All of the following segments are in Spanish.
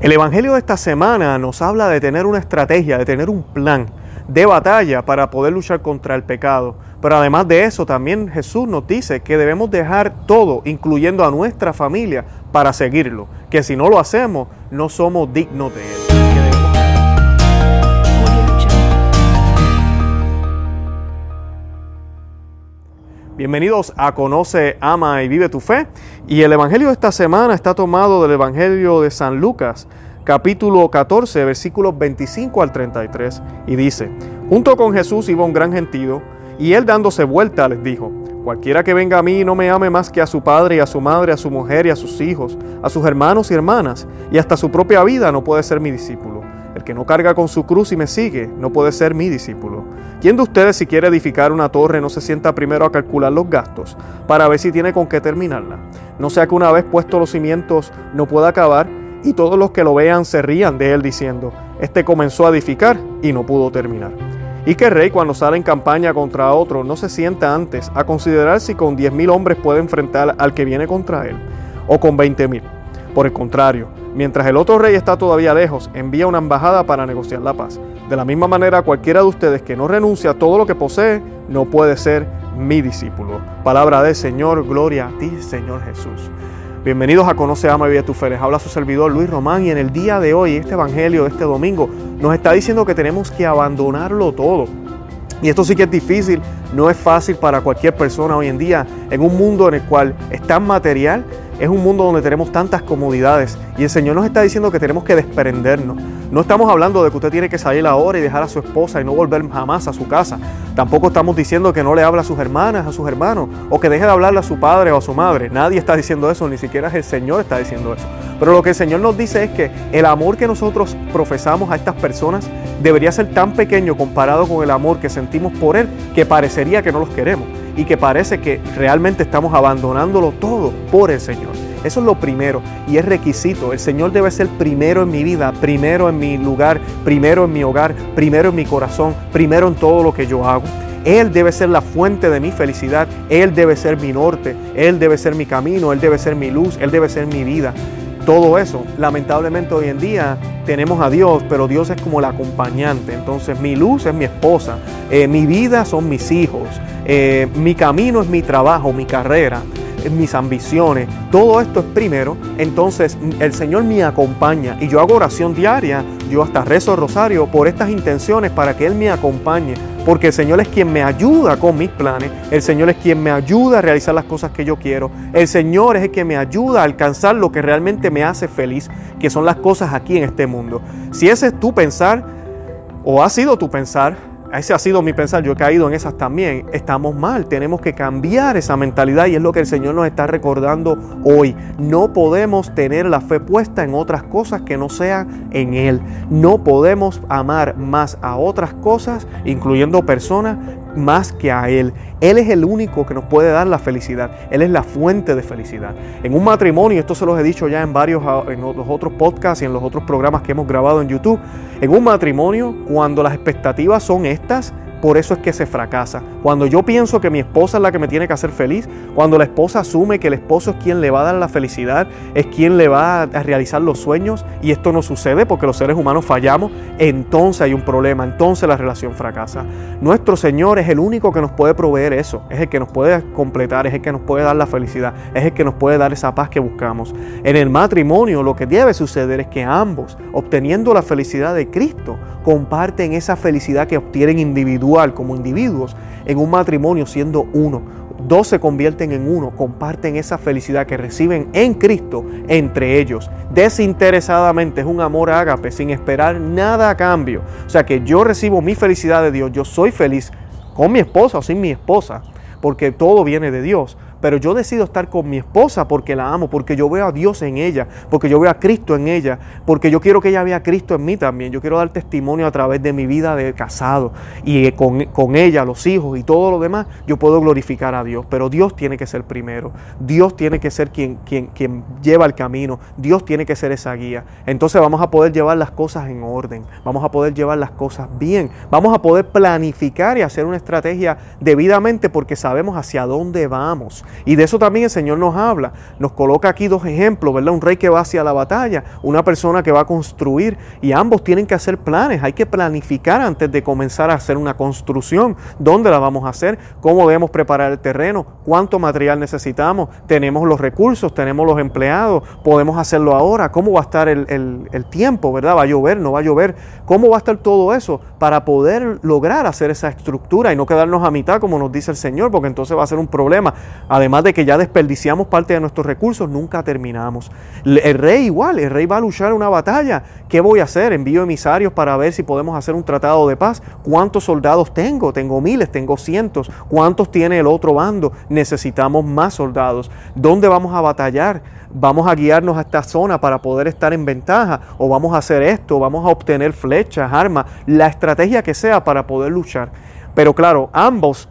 El Evangelio de esta semana nos habla de tener una estrategia, de tener un plan de batalla para poder luchar contra el pecado. Pero además de eso, también Jesús nos dice que debemos dejar todo, incluyendo a nuestra familia, para seguirlo. Que si no lo hacemos, no somos dignos de Él. Bienvenidos a Conoce, Ama y Vive tu Fe. Y el Evangelio de esta semana está tomado del Evangelio de San Lucas, capítulo 14, versículos 25 al 33. Y dice, junto con Jesús iba un gran gentío, y él dándose vuelta les dijo, Cualquiera que venga a mí no me ame más que a su padre y a su madre, a su mujer y a sus hijos, a sus hermanos y hermanas, y hasta su propia vida, no puede ser mi discípulo. El que no carga con su cruz y me sigue, no puede ser mi discípulo. ¿Quién de ustedes si quiere edificar una torre no se sienta primero a calcular los gastos para ver si tiene con qué terminarla? No sea que una vez puestos los cimientos no pueda acabar y todos los que lo vean se rían de él diciendo, este comenzó a edificar y no pudo terminar. Y que rey cuando sale en campaña contra otro no se sienta antes a considerar si con diez mil hombres puede enfrentar al que viene contra él o con veinte mil. Por el contrario, mientras el otro rey está todavía lejos, envía una embajada para negociar la paz. De la misma manera, cualquiera de ustedes que no renuncia a todo lo que posee, no puede ser mi discípulo. Palabra del Señor, gloria a ti, Señor Jesús. Bienvenidos a Conoce, Ama y Vive tu Fe. habla su servidor Luis Román y en el día de hoy, este evangelio este domingo, nos está diciendo que tenemos que abandonarlo todo. Y esto sí que es difícil, no es fácil para cualquier persona hoy en día, en un mundo en el cual es tan material es un mundo donde tenemos tantas comodidades y el Señor nos está diciendo que tenemos que desprendernos. No estamos hablando de que usted tiene que salir ahora y dejar a su esposa y no volver jamás a su casa. Tampoco estamos diciendo que no le hable a sus hermanas, a sus hermanos, o que deje de hablarle a su padre o a su madre. Nadie está diciendo eso, ni siquiera el Señor está diciendo eso. Pero lo que el Señor nos dice es que el amor que nosotros profesamos a estas personas debería ser tan pequeño comparado con el amor que sentimos por Él que parecería que no los queremos y que parece que realmente estamos abandonándolo todo por el Señor. Eso es lo primero y es requisito. El Señor debe ser primero en mi vida, primero en mi lugar, primero en mi hogar, primero en mi corazón, primero en todo lo que yo hago. Él debe ser la fuente de mi felicidad, Él debe ser mi norte, Él debe ser mi camino, Él debe ser mi luz, Él debe ser mi vida. Todo eso, lamentablemente hoy en día tenemos a Dios, pero Dios es como el acompañante. Entonces mi luz es mi esposa, eh, mi vida son mis hijos, eh, mi camino es mi trabajo, mi carrera, mis ambiciones, todo esto es primero, entonces el Señor me acompaña y yo hago oración diaria, yo hasta rezo el rosario por estas intenciones para que Él me acompañe, porque el Señor es quien me ayuda con mis planes, el Señor es quien me ayuda a realizar las cosas que yo quiero, el Señor es el que me ayuda a alcanzar lo que realmente me hace feliz, que son las cosas aquí en este mundo. Si ese es tu pensar, o ha sido tu pensar, ese ha sido mi pensar, yo he caído en esas también. Estamos mal, tenemos que cambiar esa mentalidad y es lo que el Señor nos está recordando hoy. No podemos tener la fe puesta en otras cosas que no sean en Él. No podemos amar más a otras cosas, incluyendo personas, más que a Él. Él es el único que nos puede dar la felicidad. Él es la fuente de felicidad. En un matrimonio, esto se los he dicho ya en varios, ah, en los otros podcasts y en los otros programas que hemos grabado en YouTube. En un matrimonio, cuando las expectativas son estas, por eso es que se fracasa. Cuando yo pienso que mi esposa es la que me tiene que hacer feliz, cuando la esposa asume que el esposo es quien le va a dar la felicidad, es quien le va a realizar los sueños, y esto no sucede porque los seres humanos fallamos, entonces hay un problema, entonces la relación fracasa. Nuestro Señor es el único que nos puede proveer eso, es el que nos puede completar, es el que nos puede dar la felicidad, es el que nos puede dar esa paz que buscamos. En el matrimonio lo que debe suceder es que ambos, obteniendo la felicidad de Cristo, comparten esa felicidad que obtienen individualmente como individuos en un matrimonio siendo uno. Dos se convierten en uno, comparten esa felicidad que reciben en Cristo entre ellos. Desinteresadamente es un amor ágape, sin esperar nada a cambio. O sea que yo recibo mi felicidad de Dios, yo soy feliz con mi esposa o sin mi esposa, porque todo viene de Dios pero yo decido estar con mi esposa porque la amo, porque yo veo a Dios en ella, porque yo veo a Cristo en ella, porque yo quiero que ella vea a Cristo en mí también. Yo quiero dar testimonio a través de mi vida de casado y con, con ella, los hijos y todo lo demás, yo puedo glorificar a Dios, pero Dios tiene que ser primero. Dios tiene que ser quien, quien, quien lleva el camino. Dios tiene que ser esa guía. Entonces vamos a poder llevar las cosas en orden, vamos a poder llevar las cosas bien, vamos a poder planificar y hacer una estrategia debidamente porque sabemos hacia dónde vamos Y de eso también el Señor nos habla. Nos coloca aquí dos ejemplos, ¿verdad? Un rey que va hacia la batalla, una persona que va a construir y ambos tienen que hacer planes. Hay que planificar antes de comenzar a hacer una construcción. ¿Dónde la vamos a hacer? ¿Cómo debemos preparar el terreno? ¿Cuánto material necesitamos? ¿Tenemos los recursos? ¿Tenemos los empleados? ¿Podemos hacerlo ahora? ¿Cómo va a estar el, el tiempo, verdad? ¿Va a llover? ¿No va a llover? ¿Cómo va a estar todo eso para poder lograr hacer esa estructura y no quedarnos a mitad como nos dice el Señor? Porque entonces va a ser un problema. Además de que ya desperdiciamos parte de nuestros recursos, nunca terminamos. El rey igual, el rey va a luchar una batalla. ¿Qué voy a hacer? Envío emisarios para ver si podemos hacer un tratado de paz. ¿Cuántos soldados tengo? Tengo miles, tengo cientos. ¿Cuántos tiene el otro bando? Necesitamos más soldados. ¿Dónde vamos a batallar? vamos a guiarnos a esta zona para poder estar en ventaja, o vamos a hacer esto, vamos a obtener flechas, armas, la estrategia que sea para poder luchar. Pero claro, ambos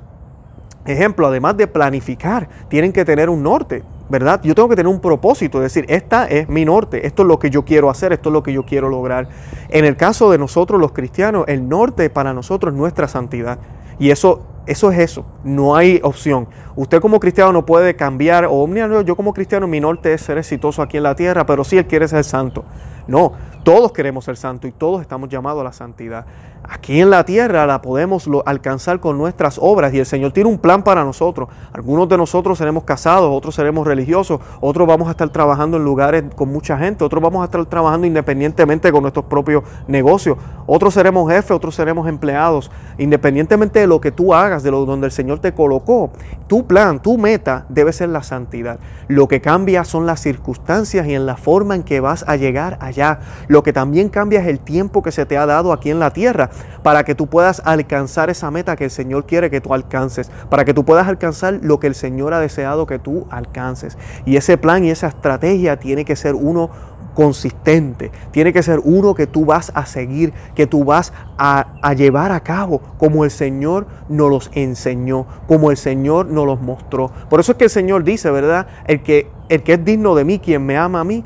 ejemplo, además de planificar, tienen que tener un norte, ¿verdad? Yo tengo que tener un propósito, es decir, esta es mi norte, esto es lo que yo quiero hacer, esto es lo que yo quiero lograr. En el caso de nosotros los cristianos, el norte para nosotros es nuestra santidad. Y eso, eso es eso, no hay opción. Usted como cristiano no puede cambiar, o yo como cristiano mi norte es ser exitoso aquí en la tierra, pero si Él quiere ser santo. No, todos queremos ser santos y todos estamos llamados a la santidad. Aquí en la tierra la podemos alcanzar con nuestras obras y el Señor tiene un plan para nosotros. Algunos de nosotros seremos casados, otros seremos religiosos, otros vamos a estar trabajando en lugares con mucha gente, otros vamos a estar trabajando independientemente con nuestros propios negocios, otros seremos jefes, otros seremos empleados. Independientemente de lo que tú hagas, de lo donde el Señor te colocó, tu plan, tu meta debe ser la santidad. Lo que cambia son las circunstancias y en la forma en que vas a llegar allá. Lo que también cambia es el tiempo que se te ha dado aquí en la tierra para que tú puedas alcanzar esa meta que el Señor quiere que tú alcances, para que tú puedas alcanzar lo que el Señor ha deseado que tú alcances. Y ese plan y esa estrategia tiene que ser uno consistente, tiene que ser uno que tú vas a seguir, que tú vas a, llevar a cabo como el Señor nos los enseñó, como el Señor nos los mostró. Por eso es que el Señor dice, ¿verdad? El que, el que es digno de mí, quien me ama a mí,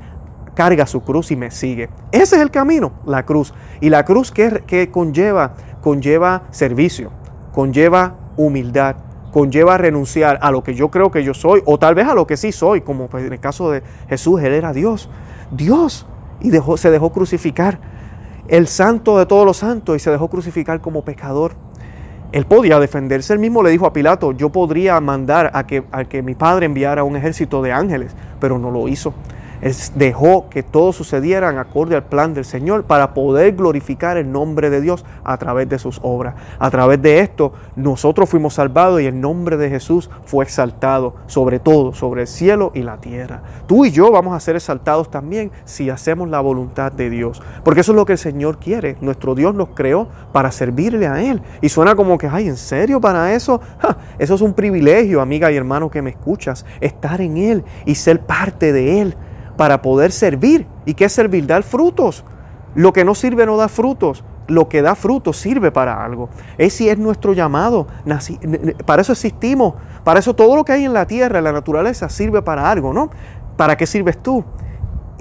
carga su cruz y me sigue. Ese es el camino, la cruz. Y la cruz que, conlleva, conlleva servicio, conlleva humildad, conlleva renunciar a lo que yo creo que yo soy, o tal vez a lo que sí soy, como en el caso de Jesús, Él era Dios, Dios, y dejó, se dejó crucificar, el santo de todos los santos, y se dejó crucificar como pecador. Él podía defenderse, él mismo le dijo a Pilato, yo podría mandar a que, a que mi padre enviara un ejército de ángeles, pero no lo hizo dejó que todo sucediera acorde al plan del Señor para poder glorificar el nombre de Dios a través de sus obras. A través de esto nosotros fuimos salvados y el nombre de Jesús fue exaltado sobre todo, sobre el cielo y la tierra. Tú y yo vamos a ser exaltados también si hacemos la voluntad de Dios. Porque eso es lo que el Señor quiere. Nuestro Dios nos creó para servirle a Él. Y suena como que, ay, ¿en serio para eso? eso es un privilegio, amiga y hermano que me escuchas, estar en Él y ser parte de Él para poder servir. ¿Y qué servir? Dar frutos. Lo que no sirve no da frutos. Lo que da frutos sirve para algo. Ese es nuestro llamado. Para eso existimos. Para eso todo lo que hay en la tierra, en la naturaleza, sirve para algo, ¿no? ¿Para qué sirves tú?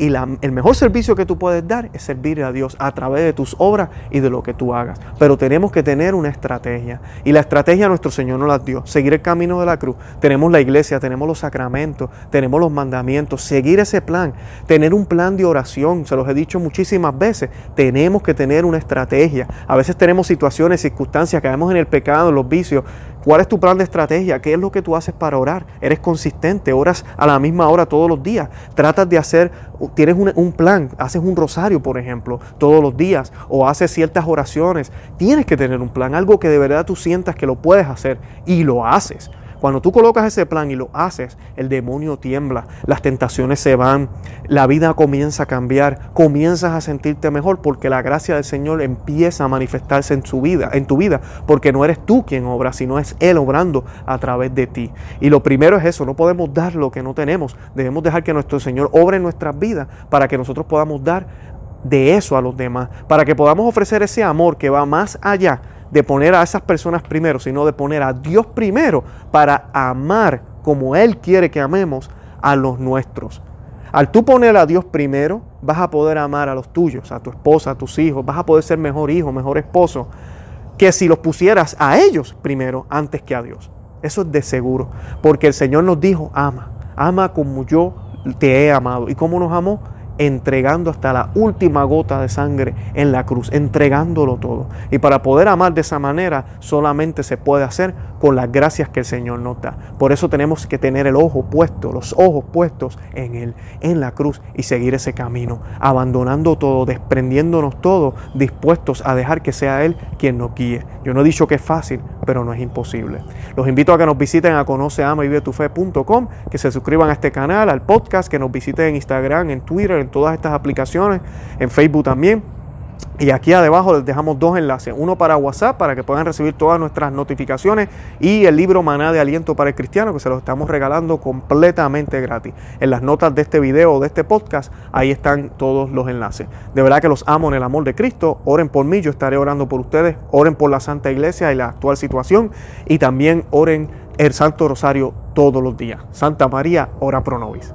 Y el mejor servicio que tú puedes dar es servir a Dios a través de tus obras y de lo que tú hagas. Pero tenemos que tener una estrategia. Y la estrategia nuestro Señor nos la dio. Seguir el camino de la cruz. Tenemos la iglesia, tenemos los sacramentos, tenemos los mandamientos. Seguir ese plan. Tener un plan de oración. Se los he dicho muchísimas veces. Tenemos que tener una estrategia. A veces tenemos situaciones, circunstancias, caemos en el pecado, en los vicios. ¿Cuál es tu plan de estrategia? ¿Qué es lo que tú haces para orar? ¿Eres consistente? ¿Oras a la misma hora todos los días? ¿Tratas de hacer, tienes un, plan, haces un rosario, por ejemplo, todos los días o haces ciertas oraciones? Tienes que tener un plan, algo que de verdad tú sientas que lo puedes hacer y lo haces. Cuando tú colocas ese plan y lo haces, el demonio tiembla, las tentaciones se van, la vida comienza a cambiar, comienzas a sentirte mejor porque la gracia del Señor empieza a manifestarse en su vida, en tu vida, porque no eres tú quien obra, sino es él obrando a través de ti. Y lo primero es eso, no podemos dar lo que no tenemos, debemos dejar que nuestro Señor obre en nuestras vidas para que nosotros podamos dar de eso a los demás, para que podamos ofrecer ese amor que va más allá de poner a esas personas primero, sino de poner a Dios primero para amar como Él quiere que amemos a los nuestros. Al tú poner a Dios primero, vas a poder amar a los tuyos, a tu esposa, a tus hijos, vas a poder ser mejor hijo, mejor esposo, que si los pusieras a ellos primero antes que a Dios. Eso es de seguro. Porque el Señor nos dijo, ama, ama como yo te he amado. ¿Y cómo nos amó? Entregando hasta la última gota de sangre en la cruz, entregándolo todo. Y para poder amar de esa manera solamente se puede hacer con las gracias que el Señor nos da. Por eso tenemos que tener el ojo puesto, los ojos puestos en Él, en la cruz y seguir ese camino, abandonando todo, desprendiéndonos todo, dispuestos a dejar que sea Él quien nos guíe. Yo no he dicho que es fácil, pero no es imposible. Los invito a que nos visiten a conoceama que se suscriban a este canal, al podcast, que nos visiten en Instagram, en Twitter, en todas estas aplicaciones, en Facebook también. Y aquí abajo les dejamos dos enlaces, uno para WhatsApp para que puedan recibir todas nuestras notificaciones y el libro Maná de Aliento para el Cristiano que se lo estamos regalando completamente gratis. En las notas de este video o de este podcast, ahí están todos los enlaces. De verdad que los amo en el amor de Cristo. Oren por mí, yo estaré orando por ustedes. Oren por la Santa Iglesia y la actual situación y también oren el Santo Rosario todos los días. Santa María, ora pro nobis.